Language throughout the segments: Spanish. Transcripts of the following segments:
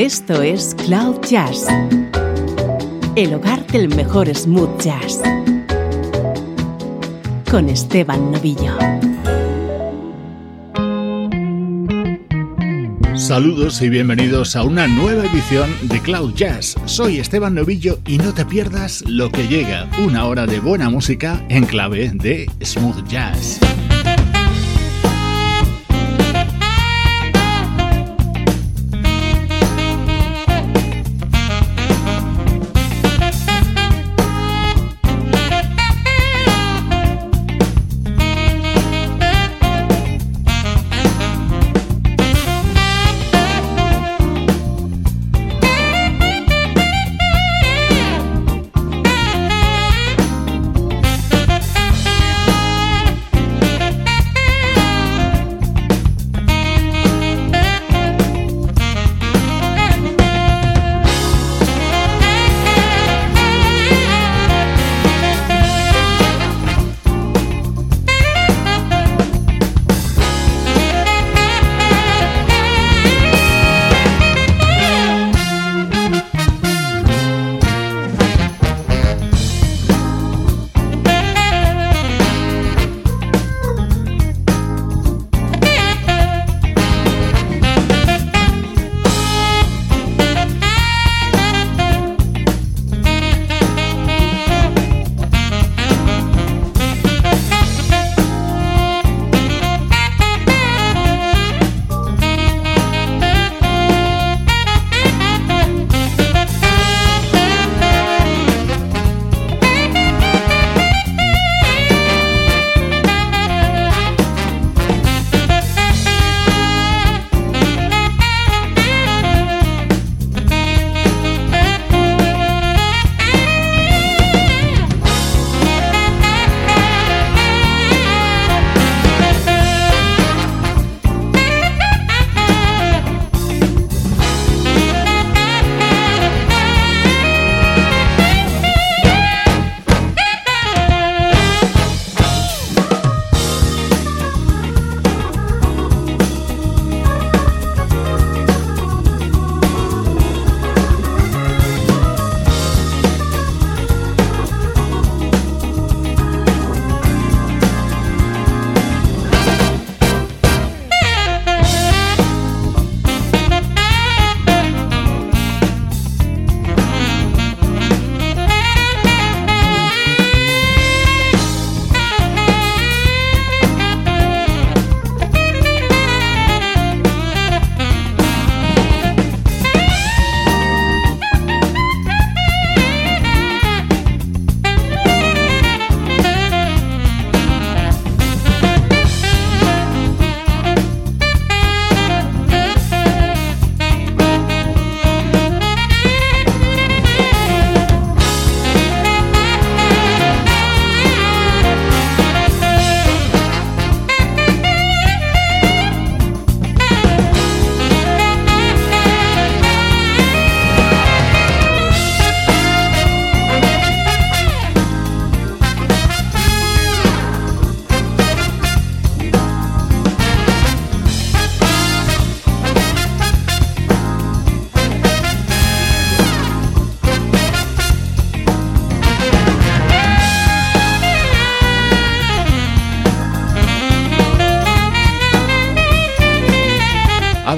Esto es Cloud Jazz, el hogar del mejor smooth jazz, con Esteban Novillo. Saludos y bienvenidos a una nueva edición de Cloud Jazz. Soy Esteban Novillo y no te pierdas lo que llega, una hora de buena música en clave de smooth jazz.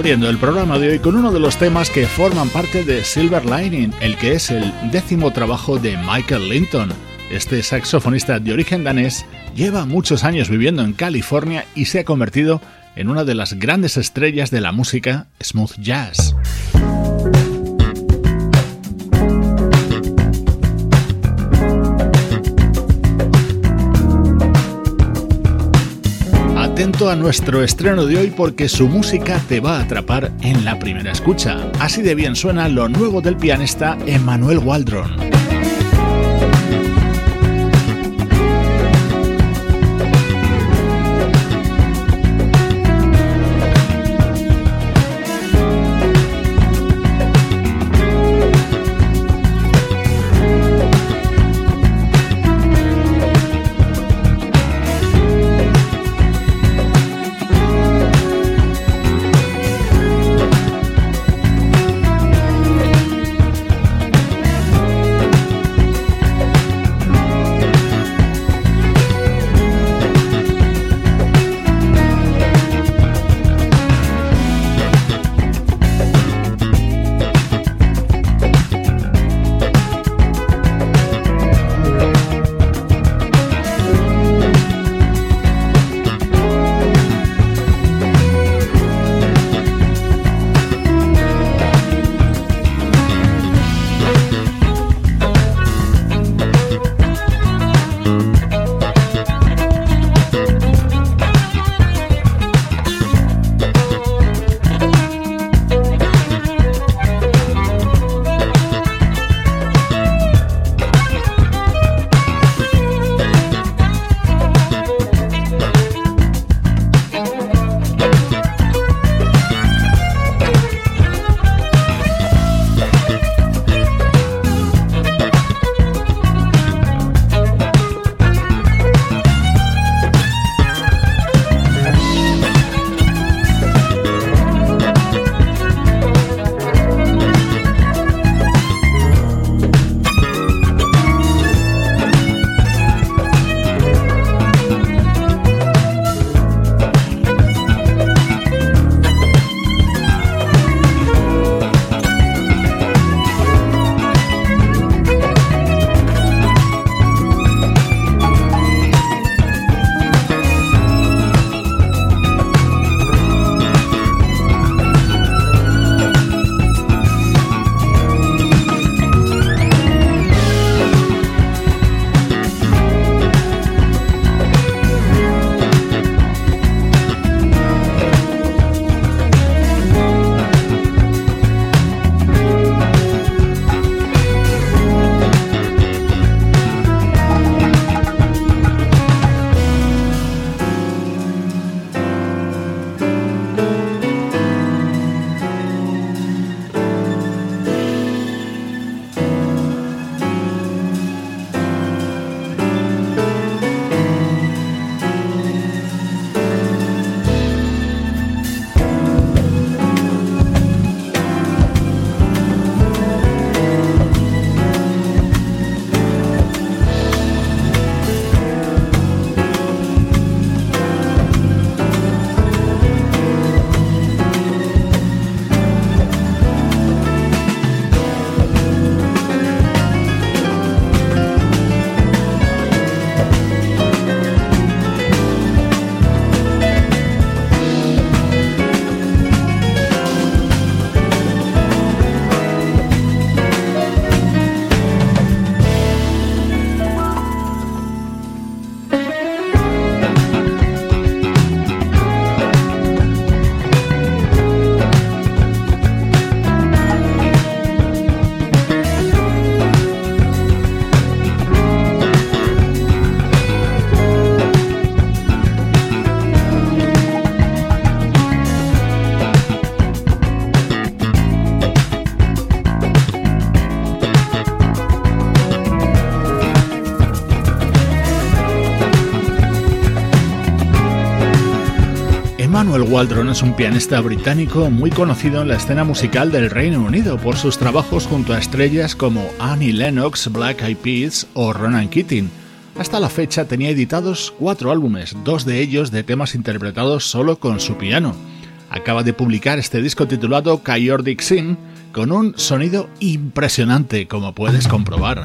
Abriendo el programa de hoy con uno de los temas que forman parte de Silver Lining, el que es el décimo trabajo de Michael Linton. Este saxofonista de origen danés lleva muchos años viviendo en California y se ha convertido en una de las grandes estrellas de la música smooth jazz. A nuestro estreno de hoy porque su música te va a atrapar en la primera escucha. Así de bien suena lo nuevo del pianista Emmanuel Waldron. Waldron es un pianista británico muy conocido en la escena musical del Reino Unido por sus trabajos junto a estrellas como Annie Lennox, Black Eyed Peas o Ronan Keating. Hasta la fecha tenía editados cuatro álbumes, dos de ellos de temas interpretados solo con su piano. Acaba de publicar este disco titulado Chaotic con un sonido impresionante, como puedes comprobar.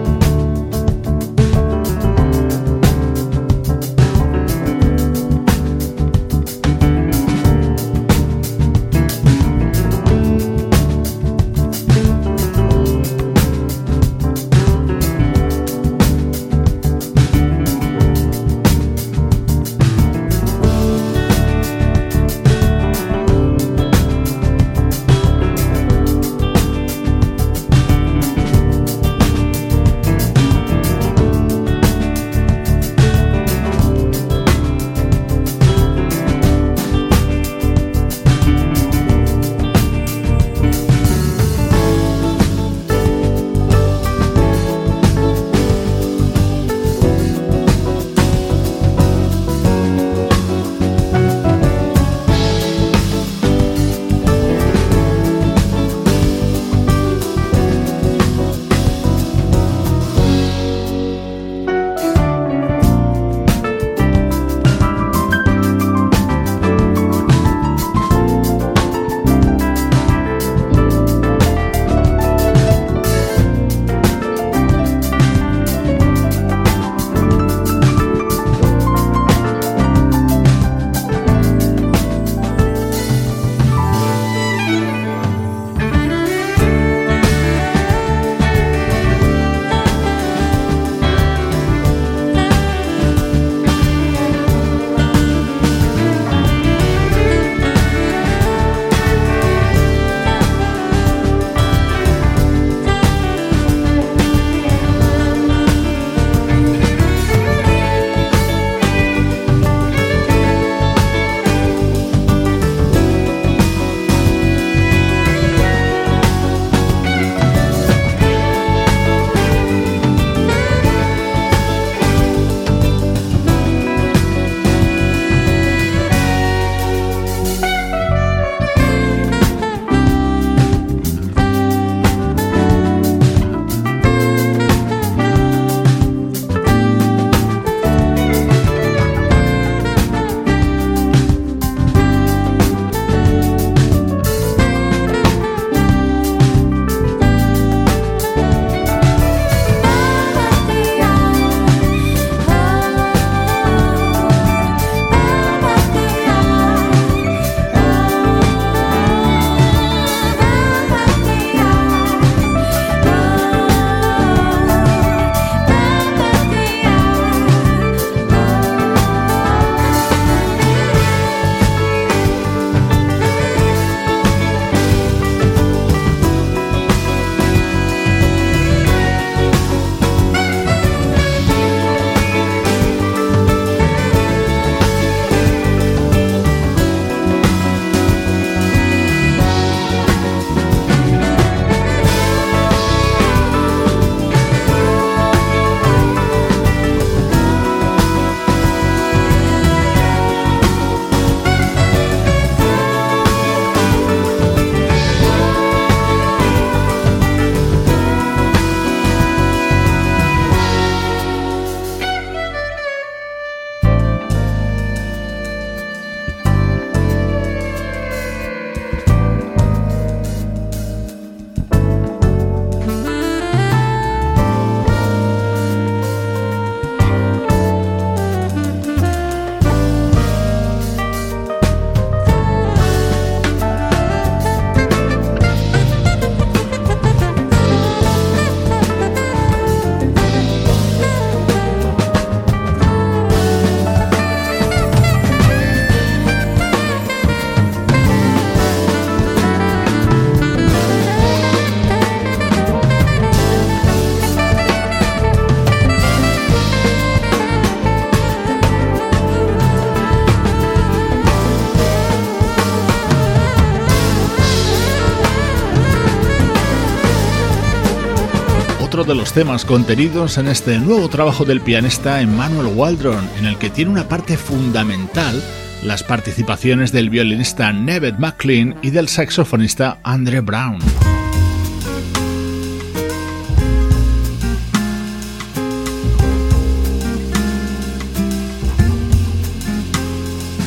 De los temas contenidos en este nuevo trabajo del pianista Emmanuel Waldron, en el que tiene una parte fundamental las participaciones del violinista Neved McLean y del saxofonista Andre Brown.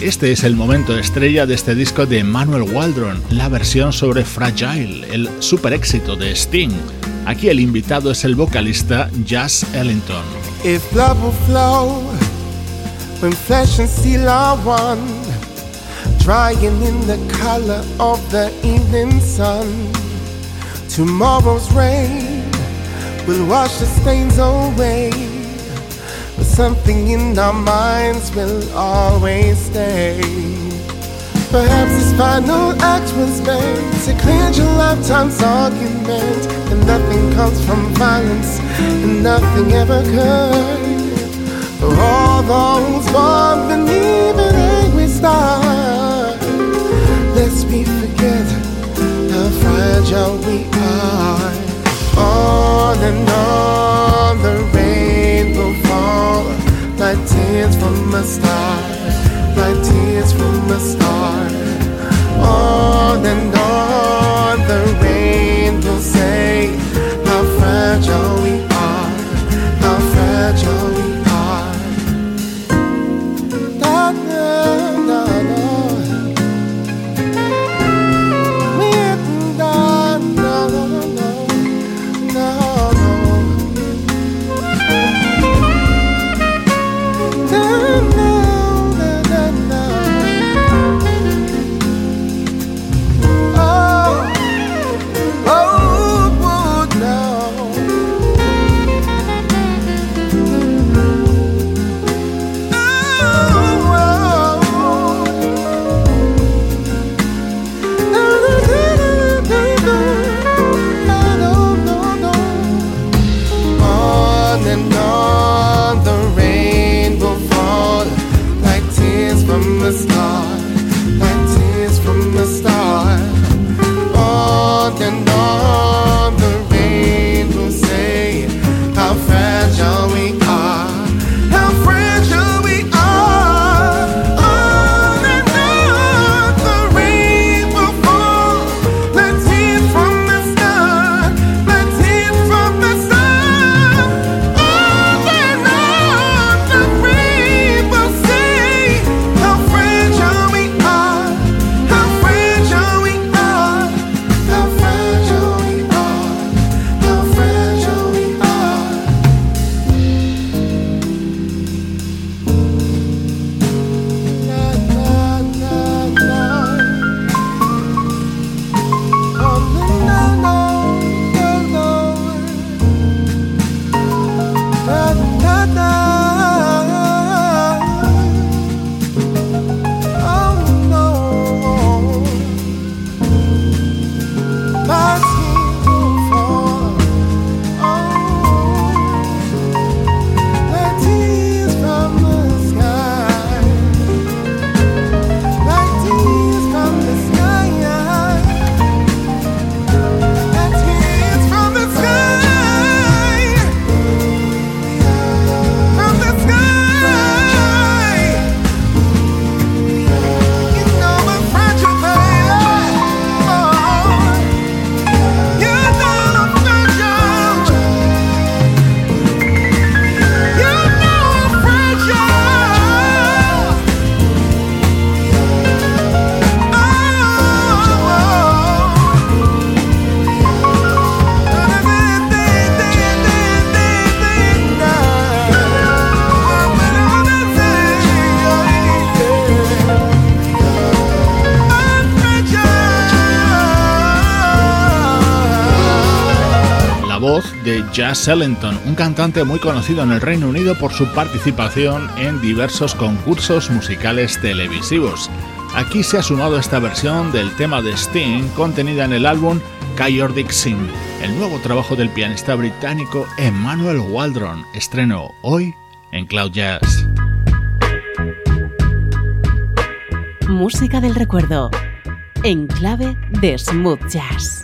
Este es el momento estrella de este disco de Manuel Waldron, la versión sobre Fragile, el super éxito de Sting. Aquí el invitado es el vocalista Jazz Ellington. If love will flow, when flesh and steel are one, drying in the color of the evening sun, tomorrow's rain will wash the stains away. something in our minds will always stay. Perhaps this final act was meant to cleanse your lifetime's argument. And nothing comes from violence, and nothing ever could. For all those born beneath an angry star, lest we forget how fragile we are. On and on the rain will fall like tears from a star, Jazz Ellington, un cantante muy conocido en el Reino Unido por su participación en diversos concursos musicales televisivos. Aquí se ha sumado esta versión del tema de Sting contenida en el álbum Chaotic Sim, el nuevo trabajo del pianista británico Emmanuel Waldron, estreno hoy en Cloud Jazz. Música del recuerdo, en clave de smooth jazz.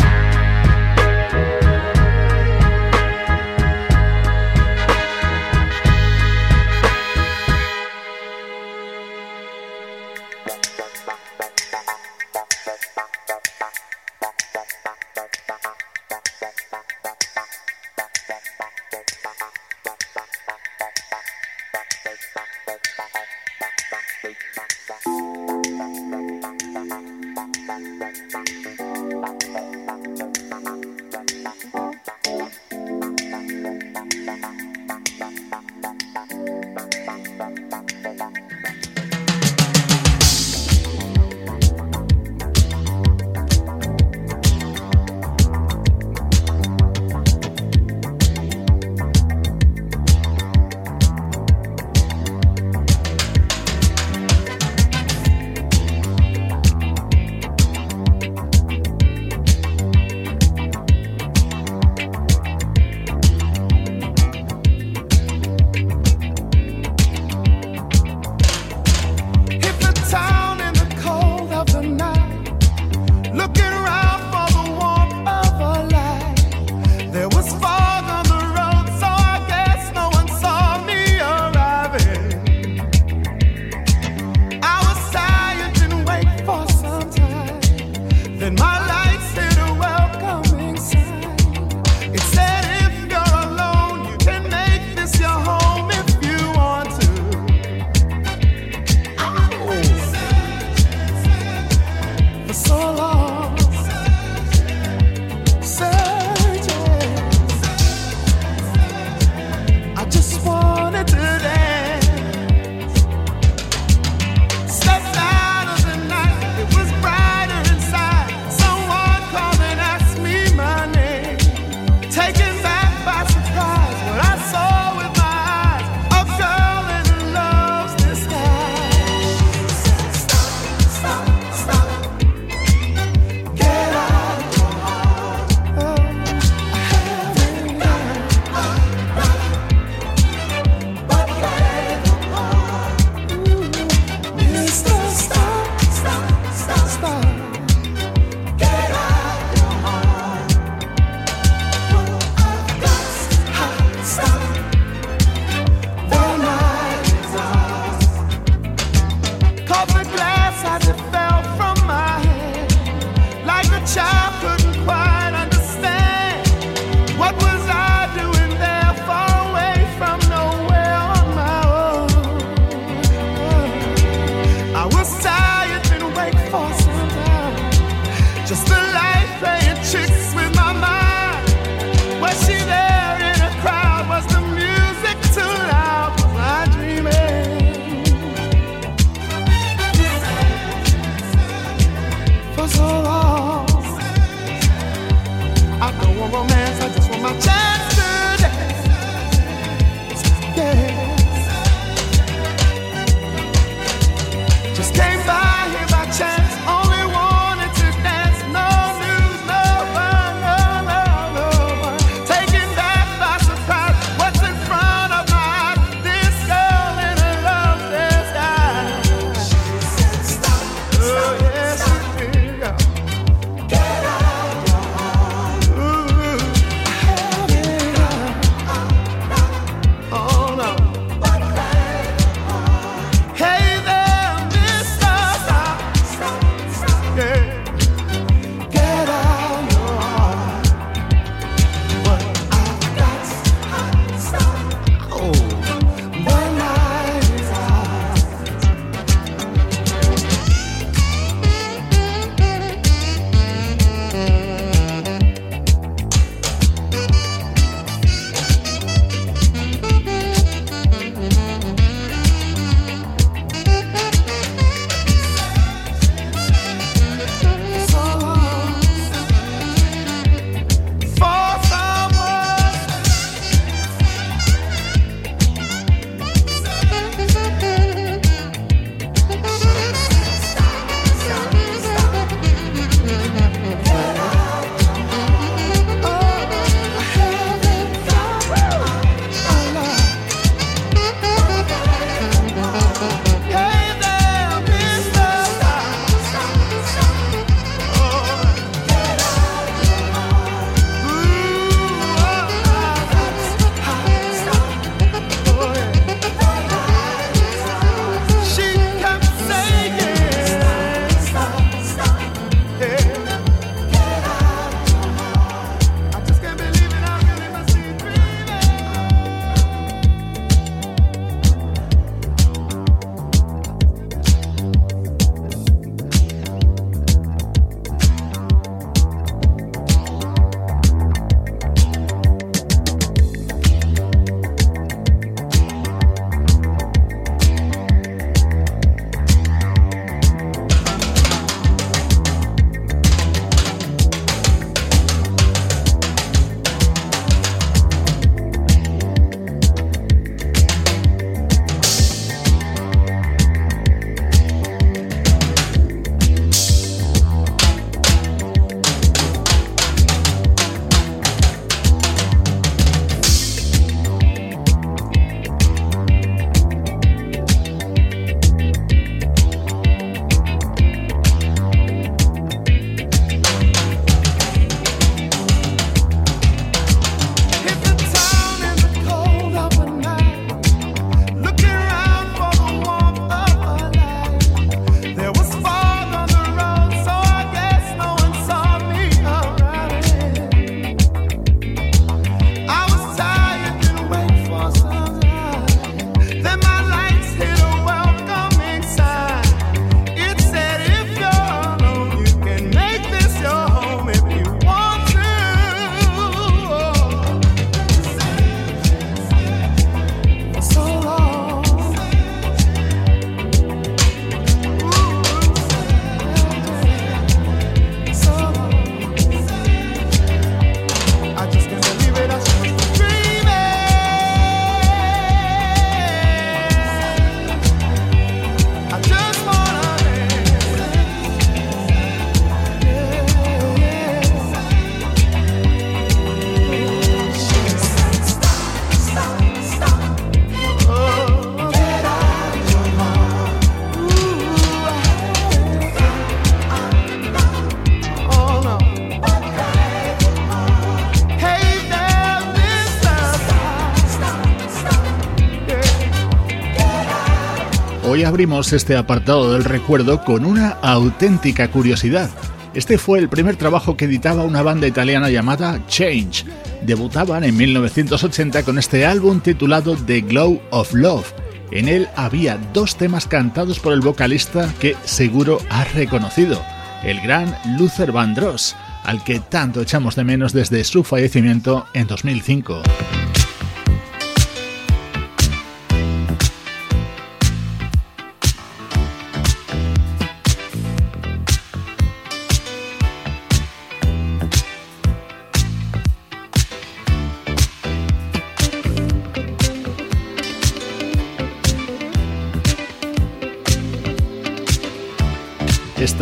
Abrimos este apartado del recuerdo con una auténtica curiosidad. Este fue el primer trabajo que editaba una banda italiana llamada Change. Debutaban en 1980 con este álbum titulado The Glow of Love. En él había dos temas cantados por el vocalista que seguro has reconocido, el gran Luther Vandross, al que tanto echamos de menos desde su fallecimiento en 2005.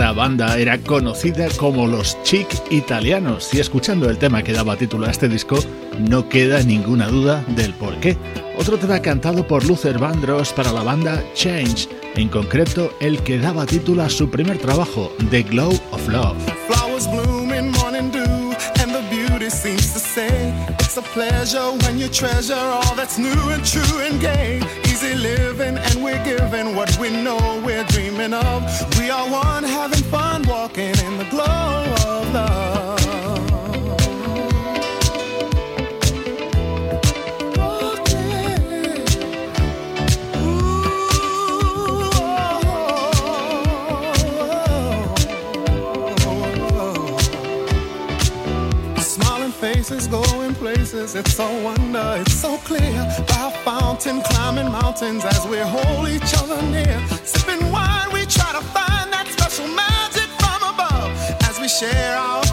Esta banda era conocida como los Chic Italianos y escuchando el tema que daba título a este disco no queda ninguna duda del por qué. Otro tema cantado por Luther Vandross para la banda Change, en concreto el que daba título a su primer trabajo, The Glow of Love. Easy living, and we're giving what we know we're dreaming of. We are one having fun, walking in the glow of love. faces going places. It's a wonder, it's so clear. Fountain, climbing mountains as we hold each other near. Sipping wine, we try to find that special magic from above as we share our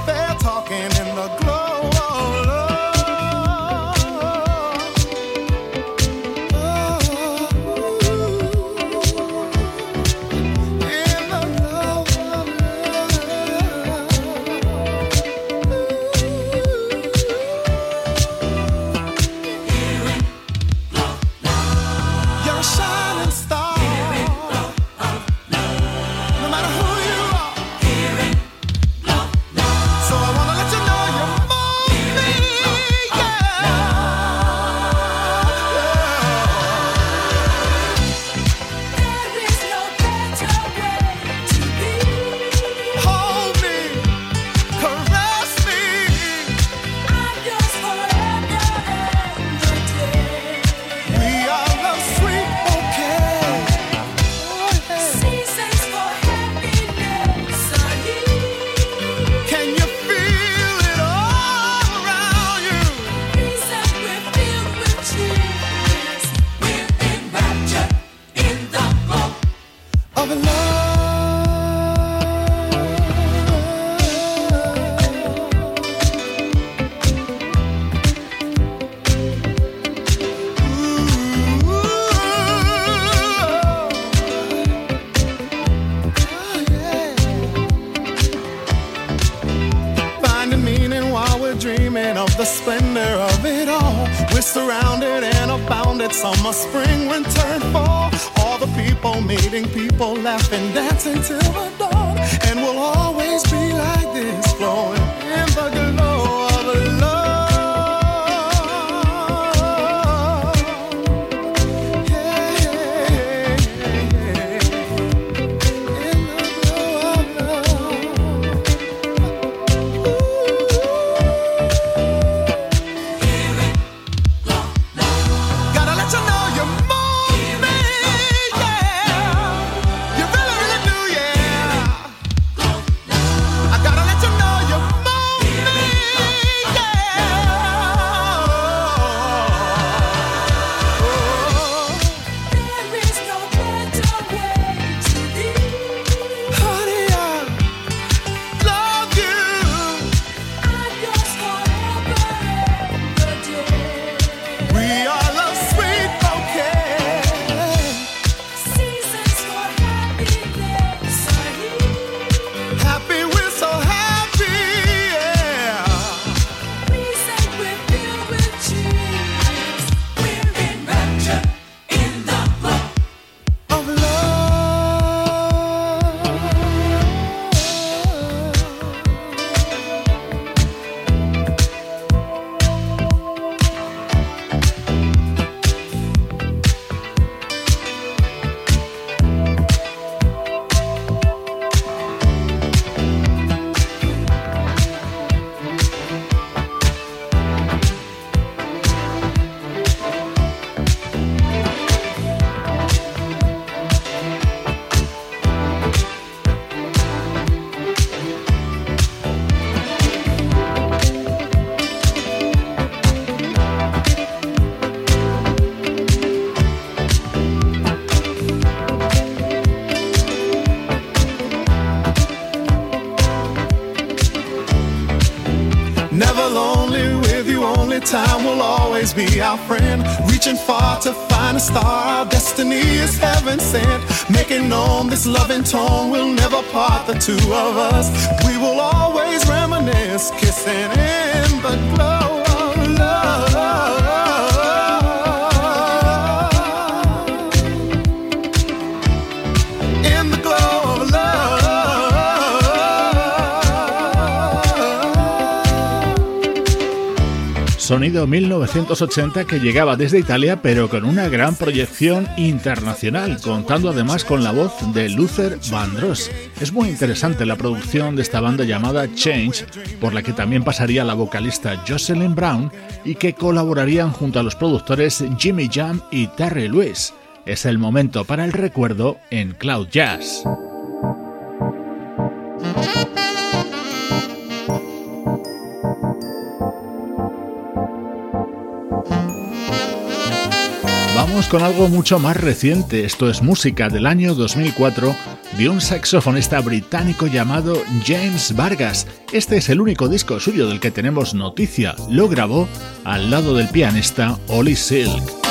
the splendor of it all. We're surrounded and abounded. Summer, spring, winter, and fall. All the people meeting, people laughing, dancing till the dawn. And we'll always be like this, flowing in the glow. Friend. Reaching far to find a star, our destiny is heaven sent. Making known this loving tone we'll never part the two of us. We will always reminisce, kissing in the glow Sonido 1980 que llegaba desde Italia pero con una gran proyección internacional, contando además con la voz de Luther Vandross. Es muy interesante la producción de esta banda llamada Change, por la que también pasaría la vocalista Jocelyn Brown y que colaborarían junto a los productores Jimmy Jam y Terry Lewis. Es el momento para el recuerdo en Cloud Jazz. Con algo mucho más reciente. Esto es música del año 2004 de un saxofonista británico llamado James Vargas. Este es el único disco suyo del que tenemos noticia. Lo grabó al lado del pianista Ollie Silk.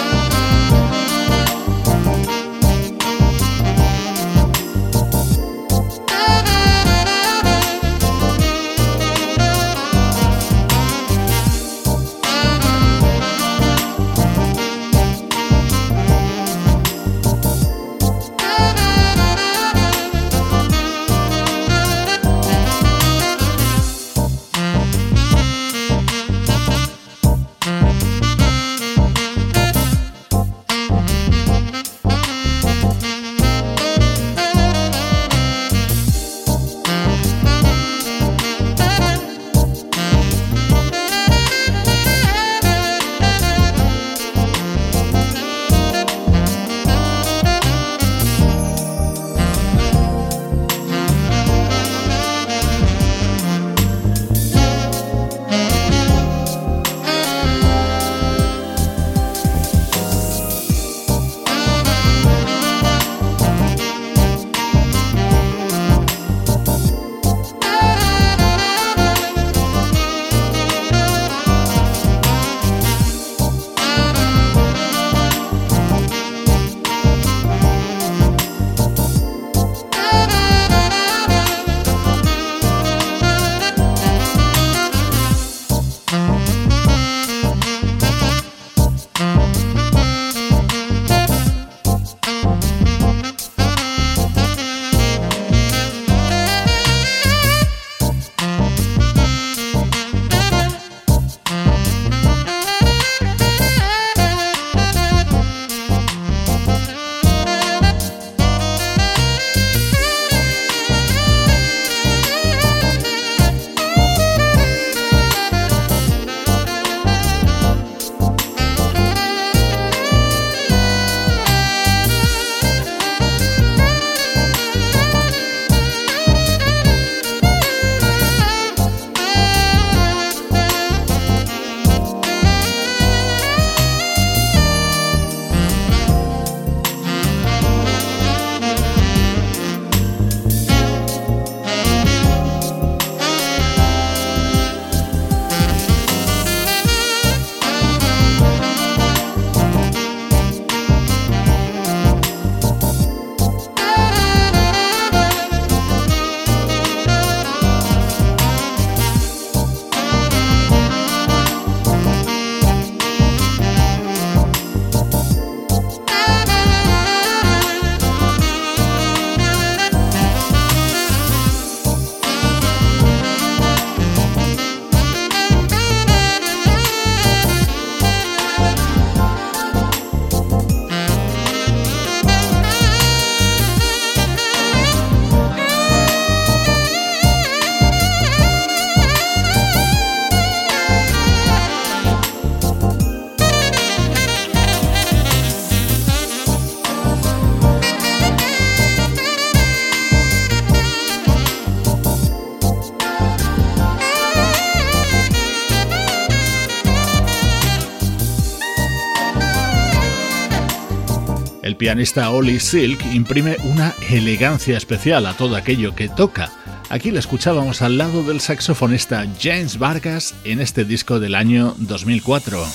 Pianista Ollie Silk imprime una elegancia especial a todo aquello que toca. Aquí le escuchábamos al lado del saxofonista James Vargas en este disco del año 2004.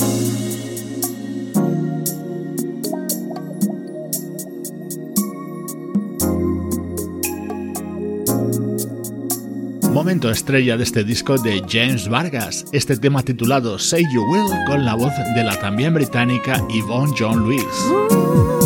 Momento estrella de este disco de James Vargas, este tema titulado Say You Will con la voz de la también británica Yvonne John Lewis.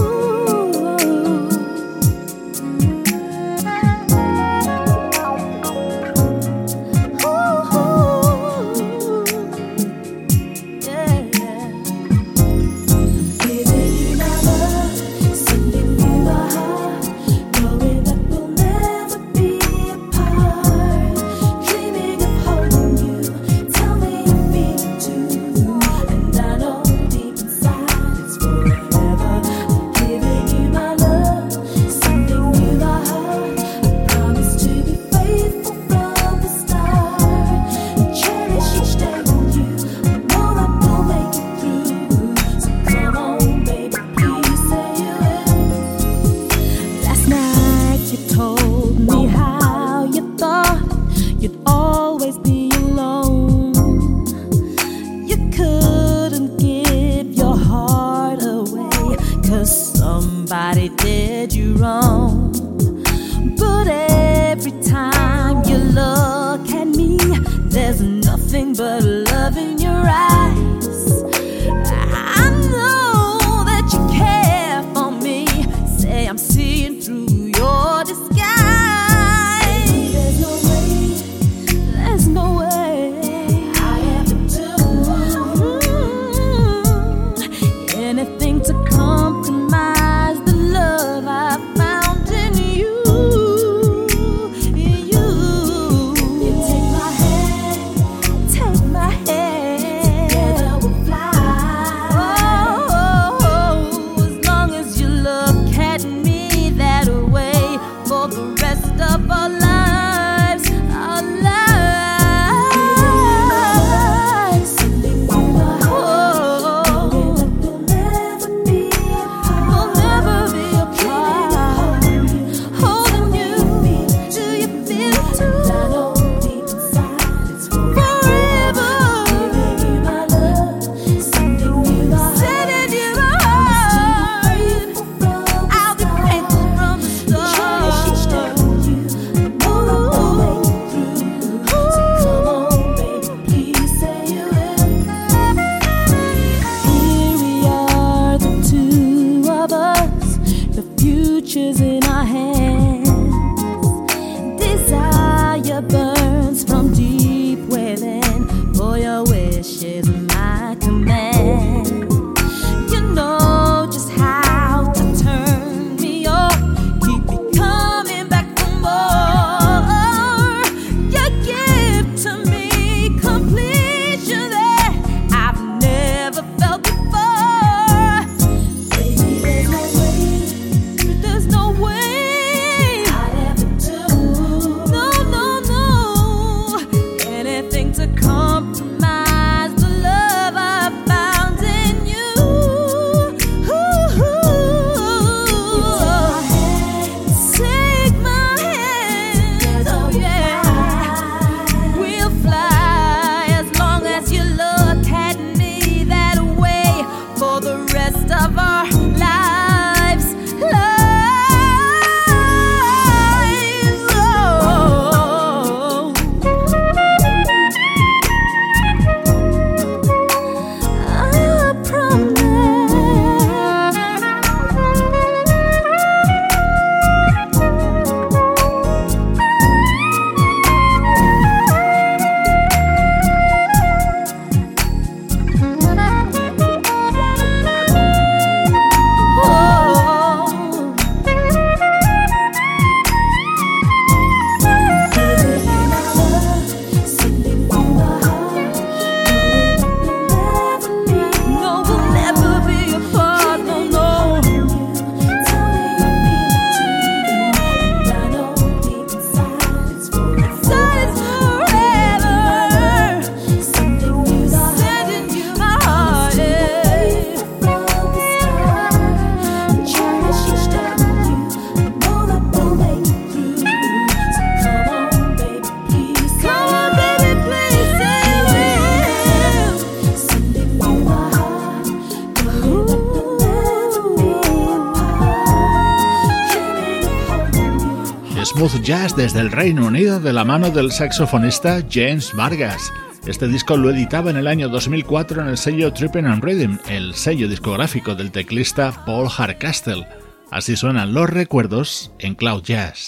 Jazz desde el Reino Unido de la mano del saxofonista James Vargas. Este disco lo editaba en el año 2004 en el sello Trippin' and Rhythm, el sello discográfico del teclista Paul Hardcastle. Así suenan los recuerdos en Cloud Jazz.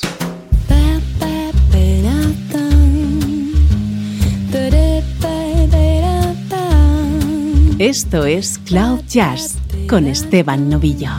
Esto es Cloud Jazz con Esteban Novillo.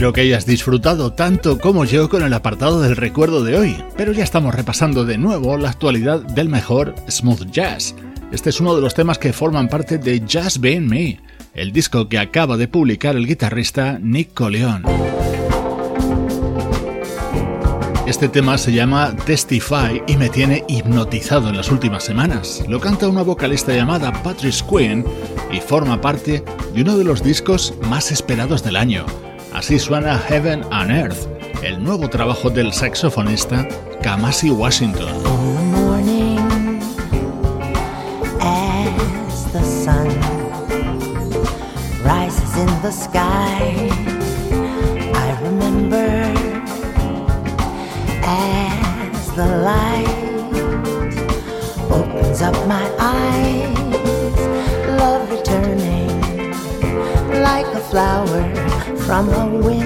Espero que hayas disfrutado tanto como yo con el apartado del recuerdo de hoy, pero ya estamos repasando de nuevo la actualidad del mejor smooth jazz. Este es uno de los temas que forman parte de Just Being Me, el disco que acaba de publicar el guitarrista Nick Coleon. Este tema se llama Testify y me tiene hipnotizado en las últimas semanas. Lo canta una vocalista llamada Patrice Quinn y forma parte de uno de los discos más esperados del año. Así suena Heaven and Earth, el nuevo trabajo del saxofonista Kamasi Washington. opens up my eyes, love returning like a flower. from her wind.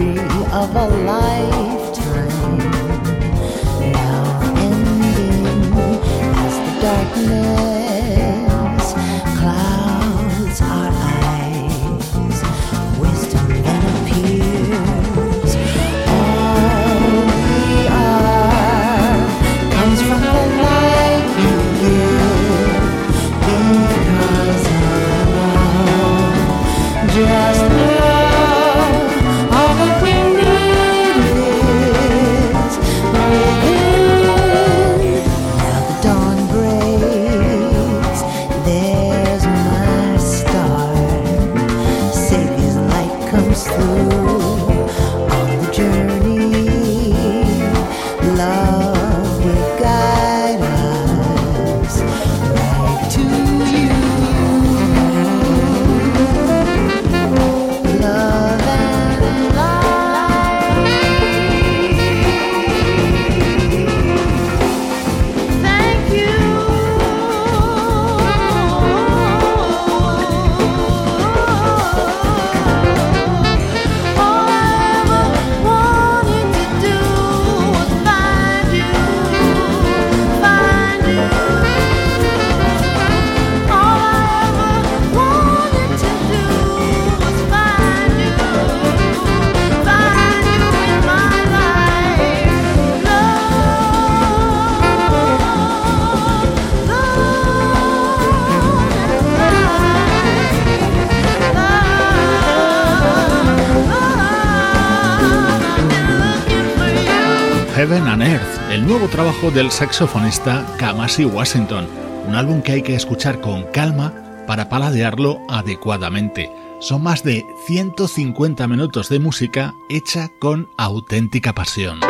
dream of a lifetime now ending as the darkness. trabajo del saxofonista Kamasi Washington, un álbum que hay que escuchar con calma para paladearlo adecuadamente. Son más de 150 minutos de música hecha con auténtica pasión.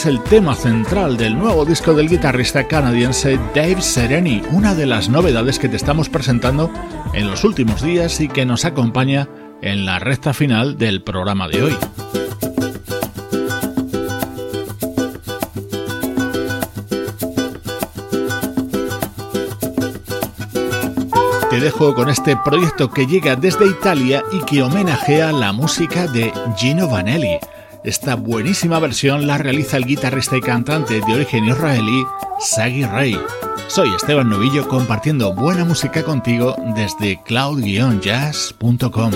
Es el tema central del nuevo disco del guitarrista canadiense Dave Sereni, una de las novedades que te estamos presentando en los últimos días y que nos acompaña en la recta final del programa de hoy. Te dejo con este proyecto que llega desde Italia y que homenajea la música de Gino Vanelli. Esta buenísima versión la realiza el guitarrista y cantante de origen israelí Sagi Ray. Soy Esteban Novillo compartiendo buena música contigo desde cloud-jazz.com.